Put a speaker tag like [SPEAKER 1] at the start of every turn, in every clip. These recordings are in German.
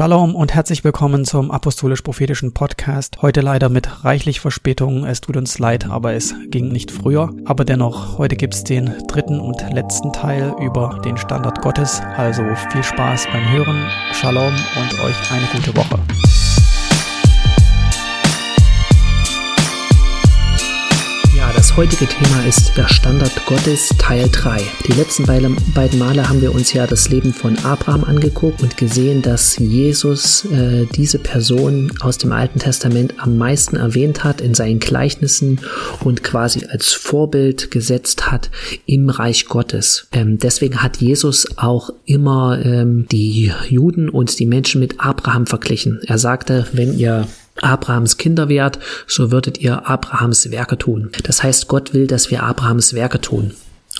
[SPEAKER 1] Shalom und herzlich willkommen zum Apostolisch-Prophetischen Podcast. Heute leider mit reichlich Verspätung. Es tut uns leid, aber es ging nicht früher. Aber dennoch, heute gibt's den dritten und letzten Teil über den Standard Gottes. Also viel Spaß beim Hören. Shalom und euch eine gute Woche.
[SPEAKER 2] Heutige Thema ist der Standard Gottes Teil 3. Die letzten beiden Male haben wir uns ja das Leben von Abraham angeguckt und gesehen, dass Jesus äh, diese Person aus dem Alten Testament am meisten erwähnt hat in seinen Gleichnissen und quasi als Vorbild gesetzt hat im Reich Gottes. Ähm, deswegen hat Jesus auch immer ähm, die Juden und die Menschen mit Abraham verglichen. Er sagte, wenn ihr Abrahams Kinder wärt, so würdet ihr Abrahams Werke tun. Das heißt, Gott will, dass wir Abrahams Werke tun.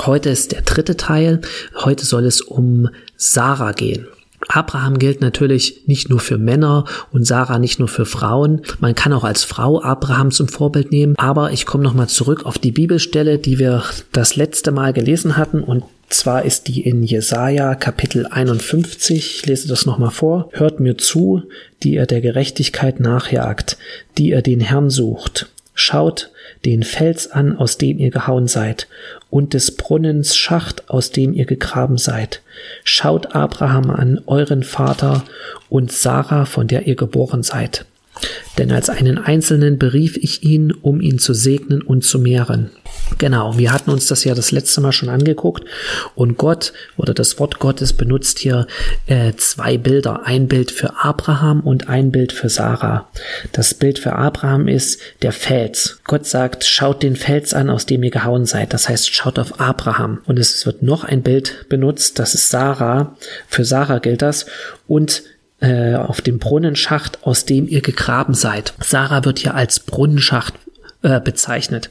[SPEAKER 2] Heute ist der dritte Teil. Heute soll es um Sarah gehen. Abraham gilt natürlich nicht nur für Männer und Sarah nicht nur für Frauen. Man kann auch als Frau Abraham zum Vorbild nehmen. Aber ich komme nochmal zurück auf die Bibelstelle, die wir das letzte Mal gelesen hatten und zwar ist die in Jesaja Kapitel 51. Ich lese das nochmal vor. Hört mir zu, die ihr der Gerechtigkeit nachjagt, die ihr den Herrn sucht. Schaut den Fels an, aus dem ihr gehauen seid, und des Brunnens Schacht, aus dem ihr gegraben seid. Schaut Abraham an, euren Vater, und Sarah, von der ihr geboren seid. Denn als einen Einzelnen berief ich ihn, um ihn zu segnen und zu mehren. Genau, wir hatten uns das ja das letzte Mal schon angeguckt und Gott oder das Wort Gottes benutzt hier äh, zwei Bilder. Ein Bild für Abraham und ein Bild für Sarah. Das Bild für Abraham ist der Fels. Gott sagt, schaut den Fels an, aus dem ihr gehauen seid. Das heißt, schaut auf Abraham. Und es wird noch ein Bild benutzt, das ist Sarah. Für Sarah gilt das. Und äh, auf dem Brunnenschacht, aus dem ihr gegraben seid. Sarah wird hier als Brunnenschacht äh, bezeichnet.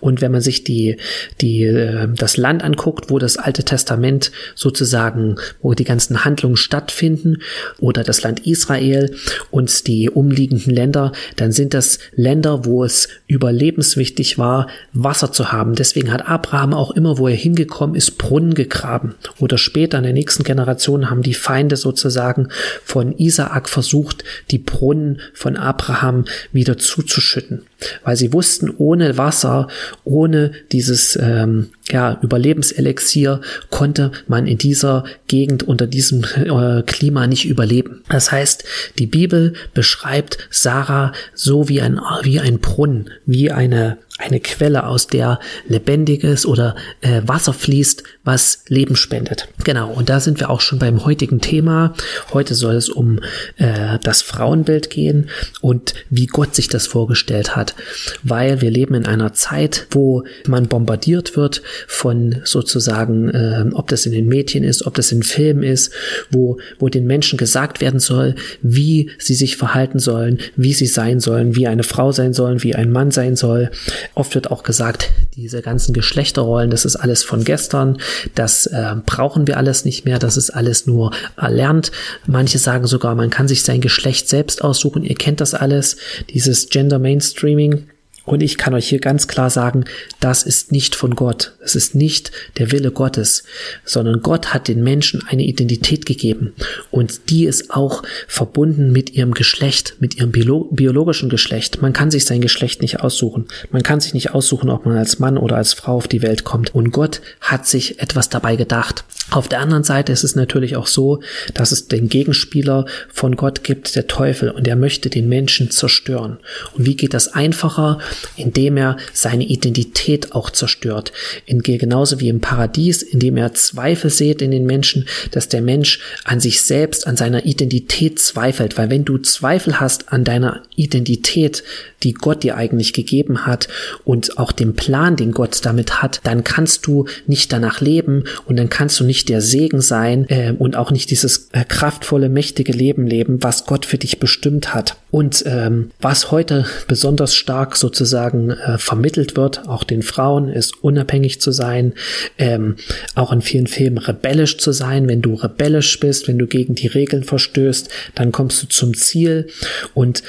[SPEAKER 2] Und wenn man sich die, die, äh, das Land anguckt, wo das Alte Testament sozusagen, wo die ganzen Handlungen stattfinden, oder das Land Israel und die umliegenden Länder, dann sind das Länder, wo es überlebenswichtig war, Wasser zu haben. Deswegen hat Abraham auch immer, wo er hingekommen ist, Brunnen gegraben. Oder später in der nächsten Generation haben die Feinde sozusagen von Isaak versucht, die Brunnen von Abraham wieder zuzuschütten weil sie wussten, ohne Wasser, ohne dieses ähm, ja, Überlebenselixier konnte man in dieser Gegend unter diesem äh, Klima nicht überleben. Das heißt, die Bibel beschreibt Sarah so wie ein, wie ein Brunnen, wie eine eine Quelle, aus der lebendiges oder äh, Wasser fließt, was Leben spendet. Genau, und da sind wir auch schon beim heutigen Thema. Heute soll es um äh, das Frauenbild gehen und wie Gott sich das vorgestellt hat, weil wir leben in einer Zeit, wo man bombardiert wird von sozusagen, äh, ob das in den Medien ist, ob das in Filmen ist, wo, wo den Menschen gesagt werden soll, wie sie sich verhalten sollen, wie sie sein sollen, wie eine Frau sein sollen, wie ein Mann sein soll Oft wird auch gesagt, diese ganzen Geschlechterrollen, das ist alles von gestern, das äh, brauchen wir alles nicht mehr, das ist alles nur erlernt. Manche sagen sogar, man kann sich sein Geschlecht selbst aussuchen. Ihr kennt das alles, dieses Gender Mainstreaming. Und ich kann euch hier ganz klar sagen, das ist nicht von Gott. Es ist nicht der Wille Gottes, sondern Gott hat den Menschen eine Identität gegeben. Und die ist auch verbunden mit ihrem Geschlecht, mit ihrem Biolo biologischen Geschlecht. Man kann sich sein Geschlecht nicht aussuchen. Man kann sich nicht aussuchen, ob man als Mann oder als Frau auf die Welt kommt. Und Gott hat sich etwas dabei gedacht. Auf der anderen Seite ist es natürlich auch so, dass es den Gegenspieler von Gott gibt, der Teufel, und er möchte den Menschen zerstören. Und wie geht das einfacher? Indem er seine Identität auch zerstört. In, genauso wie im Paradies, indem er Zweifel sät in den Menschen, dass der Mensch an sich selbst, an seiner Identität zweifelt. Weil wenn du Zweifel hast an deiner Identität, die Gott dir eigentlich gegeben hat und auch dem Plan, den Gott damit hat, dann kannst du nicht danach leben und dann kannst du nicht der Segen sein äh, und auch nicht dieses äh, kraftvolle, mächtige Leben leben, was Gott für dich bestimmt hat. Und ähm, was heute besonders stark sozusagen äh, vermittelt wird, auch den Frauen, ist unabhängig zu sein, ähm, auch in vielen Filmen rebellisch zu sein. Wenn du rebellisch bist, wenn du gegen die Regeln verstößt, dann kommst du zum Ziel und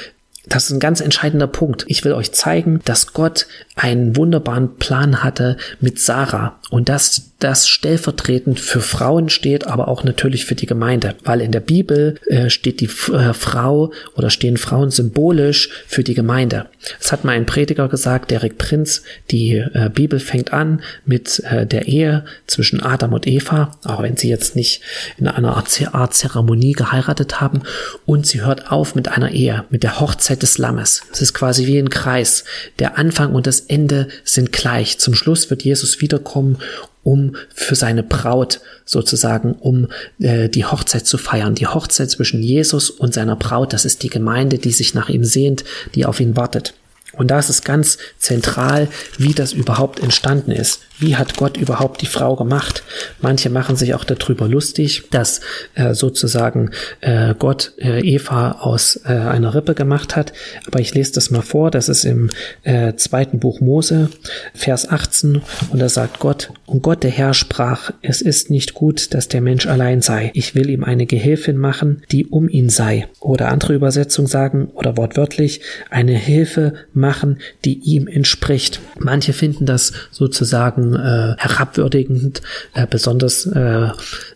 [SPEAKER 2] das ist ein ganz entscheidender Punkt. Ich will euch zeigen, dass Gott einen wunderbaren Plan hatte mit Sarah und dass das stellvertretend für Frauen steht, aber auch natürlich für die Gemeinde, weil in der Bibel äh, steht die äh, Frau oder stehen Frauen symbolisch für die Gemeinde. Es hat mal ein Prediger gesagt, Derek Prinz, die äh, Bibel fängt an mit äh, der Ehe zwischen Adam und Eva, auch wenn sie jetzt nicht in einer Art Zeremonie geheiratet haben, und sie hört auf mit einer Ehe, mit der Hochzeit des Lammes. Es ist quasi wie ein Kreis. Der Anfang und das Ende sind gleich. Zum Schluss wird Jesus wiederkommen um für seine Braut sozusagen, um äh, die Hochzeit zu feiern. Die Hochzeit zwischen Jesus und seiner Braut, das ist die Gemeinde, die sich nach ihm sehnt, die auf ihn wartet. Und da ist es ganz zentral, wie das überhaupt entstanden ist. Wie hat Gott überhaupt die Frau gemacht? Manche machen sich auch darüber lustig, dass äh, sozusagen äh, Gott äh, Eva aus äh, einer Rippe gemacht hat. Aber ich lese das mal vor. Das ist im äh, zweiten Buch Mose, Vers 18. Und da sagt Gott, und Gott der Herr sprach, es ist nicht gut, dass der Mensch allein sei. Ich will ihm eine Gehilfin machen, die um ihn sei. Oder andere Übersetzung sagen, oder wortwörtlich, eine Hilfe machen, die ihm entspricht. Manche finden das sozusagen äh, herabwürdigend, äh, besonders äh,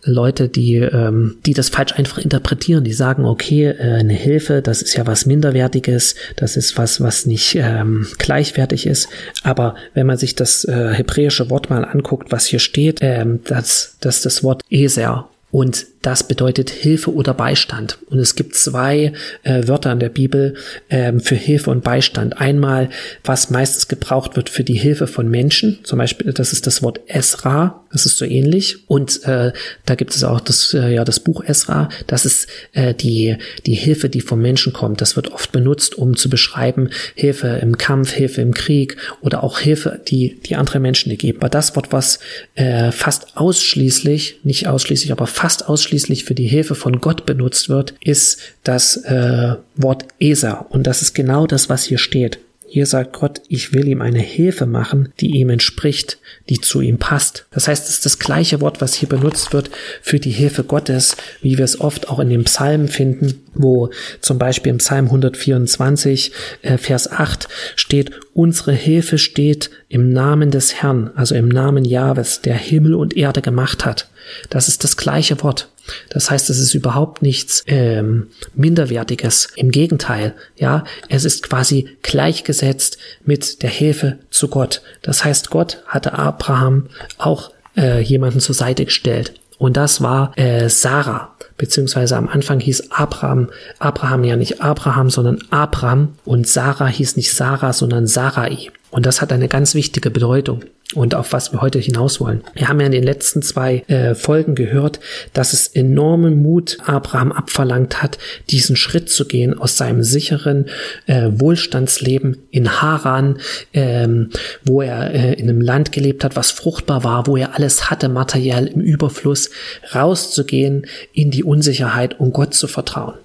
[SPEAKER 2] Leute, die, ähm, die das falsch einfach interpretieren, die sagen, okay, äh, eine Hilfe, das ist ja was Minderwertiges, das ist was, was nicht ähm, gleichwertig ist. Aber wenn man sich das äh, hebräische Wort mal anguckt, was hier steht, ähm, das, das das Wort Eser und das bedeutet Hilfe oder Beistand. Und es gibt zwei äh, Wörter in der Bibel ähm, für Hilfe und Beistand. Einmal, was meistens gebraucht wird für die Hilfe von Menschen. Zum Beispiel, das ist das Wort Esra. Das ist so ähnlich. Und äh, da gibt es auch das, äh, ja, das Buch Esra. Das ist äh, die, die Hilfe, die vom Menschen kommt. Das wird oft benutzt, um zu beschreiben Hilfe im Kampf, Hilfe im Krieg oder auch Hilfe, die, die andere Menschen dir geben. Aber das Wort, was äh, fast ausschließlich, nicht ausschließlich, aber fast ausschließlich für die Hilfe von Gott benutzt wird, ist das äh, Wort Esa. Und das ist genau das, was hier steht. Hier sagt Gott, ich will ihm eine Hilfe machen, die ihm entspricht, die zu ihm passt. Das heißt, es ist das gleiche Wort, was hier benutzt wird für die Hilfe Gottes, wie wir es oft auch in den Psalmen finden, wo zum Beispiel im Psalm 124, äh, Vers 8 steht, unsere Hilfe steht im Namen des Herrn, also im Namen Jahwes, der Himmel und Erde gemacht hat. Das ist das gleiche Wort. Das heißt, es ist überhaupt nichts ähm, Minderwertiges. Im Gegenteil, ja, es ist quasi gleichgesetzt mit der Hilfe zu Gott. Das heißt, Gott hatte Abraham auch äh, jemanden zur Seite gestellt. Und das war äh, Sarah, beziehungsweise am Anfang hieß Abraham, Abraham ja nicht Abraham, sondern Abram und Sarah hieß nicht Sarah, sondern Sarai. Und das hat eine ganz wichtige Bedeutung und auf was wir heute hinaus wollen. Wir haben ja in den letzten zwei äh, Folgen gehört, dass es enormen Mut Abraham abverlangt hat, diesen Schritt zu gehen aus seinem sicheren äh, Wohlstandsleben in Haran, ähm, wo er äh, in einem Land gelebt hat, was fruchtbar war, wo er alles hatte, materiell im Überfluss, rauszugehen in die Unsicherheit und Gott zu vertrauen.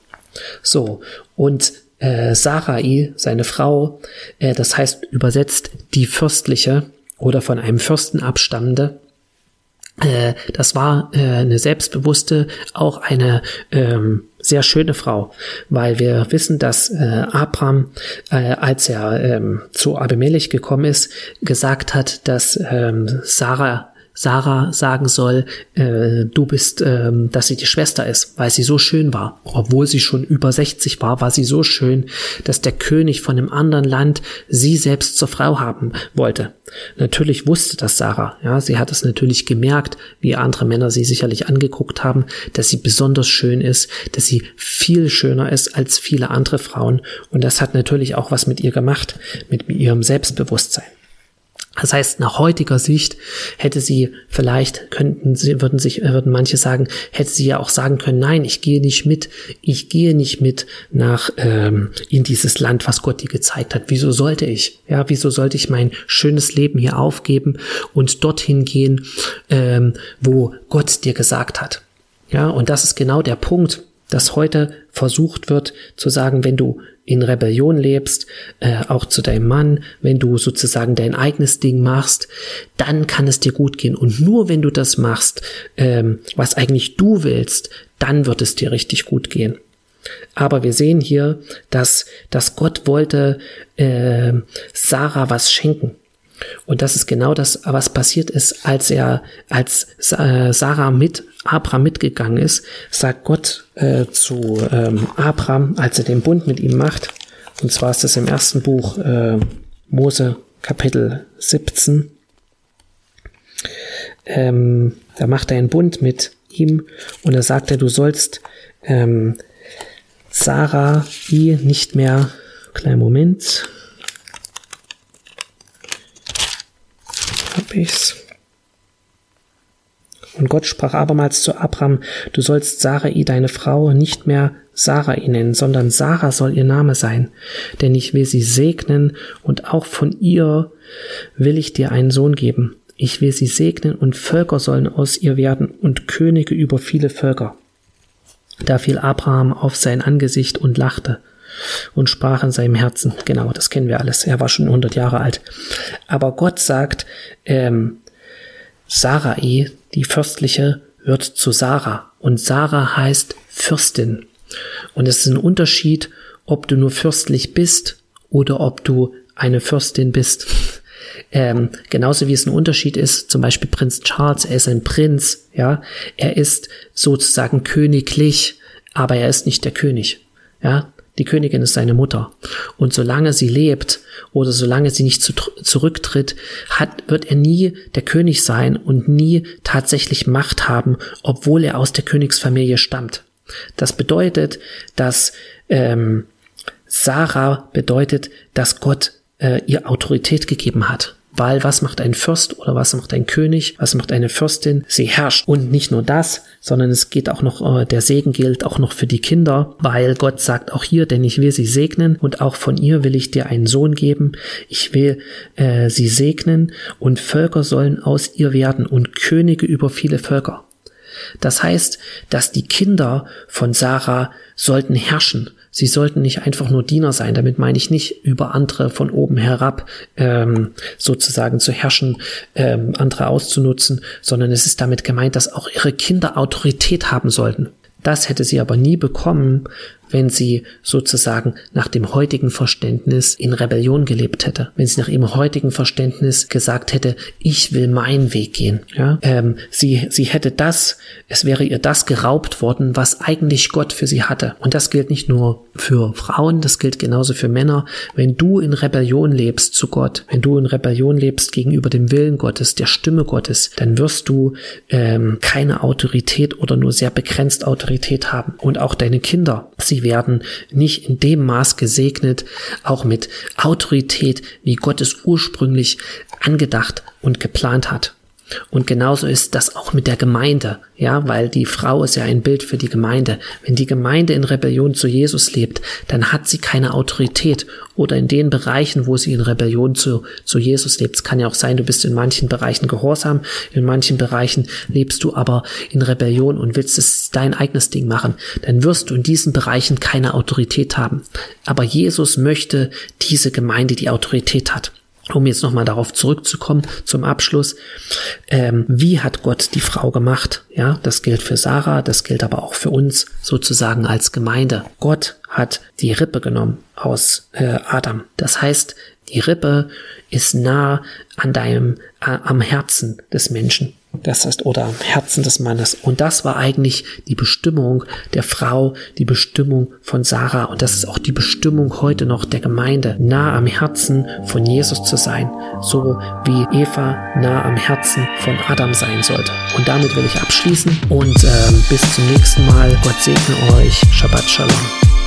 [SPEAKER 2] So, und äh, Sarai, seine Frau, äh, das heißt übersetzt die fürstliche, oder von einem Fürsten abstammende. Äh, das war äh, eine selbstbewusste, auch eine ähm, sehr schöne Frau, weil wir wissen, dass äh, Abraham, äh, als er ähm, zu Abimelech gekommen ist, gesagt hat, dass ähm, Sarah Sarah sagen soll, äh, du bist, äh, dass sie die Schwester ist, weil sie so schön war. Obwohl sie schon über 60 war, war sie so schön, dass der König von einem anderen Land sie selbst zur Frau haben wollte. Natürlich wusste das Sarah, ja, sie hat es natürlich gemerkt, wie andere Männer sie sicherlich angeguckt haben, dass sie besonders schön ist, dass sie viel schöner ist als viele andere Frauen und das hat natürlich auch was mit ihr gemacht, mit ihrem Selbstbewusstsein. Das heißt, nach heutiger Sicht hätte sie vielleicht, könnten sie, würden sich, würden manche sagen, hätte sie ja auch sagen können, nein, ich gehe nicht mit, ich gehe nicht mit nach, ähm, in dieses Land, was Gott dir gezeigt hat. Wieso sollte ich? Ja, wieso sollte ich mein schönes Leben hier aufgeben und dorthin gehen, ähm, wo Gott dir gesagt hat? Ja, und das ist genau der Punkt, dass heute versucht wird zu sagen, wenn du in Rebellion lebst, äh, auch zu deinem Mann, wenn du sozusagen dein eigenes Ding machst, dann kann es dir gut gehen. Und nur wenn du das machst, ähm, was eigentlich du willst, dann wird es dir richtig gut gehen. Aber wir sehen hier, dass, dass Gott wollte äh, Sarah was schenken. Und das ist genau das, was passiert ist, als er, als äh, Sarah mit Abraham mitgegangen ist, sagt Gott äh, zu ähm, Abraham, als er den Bund mit ihm macht. Und zwar ist das im ersten Buch äh, Mose Kapitel 17. Ähm, da macht er einen Bund mit ihm und da sagt er, du sollst ähm, Sarah nicht mehr, kleinen Moment, hab ich's. Und Gott sprach abermals zu Abraham, du sollst Sarai, deine Frau, nicht mehr Sarai nennen, sondern Sarah soll ihr Name sein, denn ich will sie segnen und auch von ihr will ich dir einen Sohn geben. Ich will sie segnen und Völker sollen aus ihr werden und Könige über viele Völker. Da fiel Abraham auf sein Angesicht und lachte und sprach in seinem Herzen. Genau, das kennen wir alles. Er war schon 100 Jahre alt. Aber Gott sagt, ähm, Sarai, die Fürstliche, wird zu Sarah. Und Sarah heißt Fürstin. Und es ist ein Unterschied, ob du nur fürstlich bist oder ob du eine Fürstin bist. Ähm, genauso wie es ein Unterschied ist, zum Beispiel Prinz Charles, er ist ein Prinz, ja, er ist sozusagen königlich, aber er ist nicht der König, ja. Die Königin ist seine Mutter. Und solange sie lebt oder solange sie nicht zu, zurücktritt, hat, wird er nie der König sein und nie tatsächlich Macht haben, obwohl er aus der Königsfamilie stammt. Das bedeutet, dass ähm, Sarah bedeutet, dass Gott äh, ihr Autorität gegeben hat. Weil was macht ein Fürst oder was macht ein König, was macht eine Fürstin? Sie herrscht. Und nicht nur das, sondern es geht auch noch, äh, der Segen gilt auch noch für die Kinder, weil Gott sagt auch hier, denn ich will sie segnen und auch von ihr will ich dir einen Sohn geben. Ich will äh, sie segnen und Völker sollen aus ihr werden und Könige über viele Völker. Das heißt, dass die Kinder von Sarah sollten herrschen. Sie sollten nicht einfach nur Diener sein. Damit meine ich nicht über andere von oben herab ähm, sozusagen zu herrschen, ähm, andere auszunutzen, sondern es ist damit gemeint, dass auch ihre Kinder Autorität haben sollten. Das hätte sie aber nie bekommen, wenn sie sozusagen nach dem heutigen Verständnis in Rebellion gelebt hätte, wenn sie nach ihrem heutigen Verständnis gesagt hätte, ich will meinen Weg gehen. Ja? Ähm, sie, sie hätte das, es wäre ihr das geraubt worden, was eigentlich Gott für sie hatte. Und das gilt nicht nur für Frauen, das gilt genauso für Männer. Wenn du in Rebellion lebst zu Gott, wenn du in Rebellion lebst gegenüber dem Willen Gottes, der Stimme Gottes, dann wirst du ähm, keine Autorität oder nur sehr begrenzt Autorität haben. Und auch deine Kinder, sie Sie werden nicht in dem Maß gesegnet, auch mit Autorität, wie Gott es ursprünglich angedacht und geplant hat. Und genauso ist das auch mit der Gemeinde, ja, weil die Frau ist ja ein Bild für die Gemeinde. Wenn die Gemeinde in Rebellion zu Jesus lebt, dann hat sie keine Autorität oder in den Bereichen, wo sie in Rebellion zu, zu Jesus lebt. Es kann ja auch sein, du bist in manchen Bereichen gehorsam, in manchen Bereichen lebst du aber in Rebellion und willst es dein eigenes Ding machen. Dann wirst du in diesen Bereichen keine Autorität haben. Aber Jesus möchte diese Gemeinde, die Autorität hat um jetzt nochmal darauf zurückzukommen zum Abschluss, ähm, wie hat Gott die Frau gemacht? Ja, das gilt für Sarah, das gilt aber auch für uns sozusagen als Gemeinde. Gott hat die Rippe genommen aus äh, Adam. Das heißt, die Rippe ist nah an deinem, äh, am Herzen des Menschen. Das heißt, oder am Herzen des Mannes. Und das war eigentlich die Bestimmung der Frau, die Bestimmung von Sarah. Und das ist auch die Bestimmung heute noch der Gemeinde, nah am Herzen von Jesus zu sein. So wie Eva nah am Herzen von Adam sein sollte. Und damit will ich abschließen und äh, bis zum nächsten Mal. Gott segne euch. Shabbat Shalom.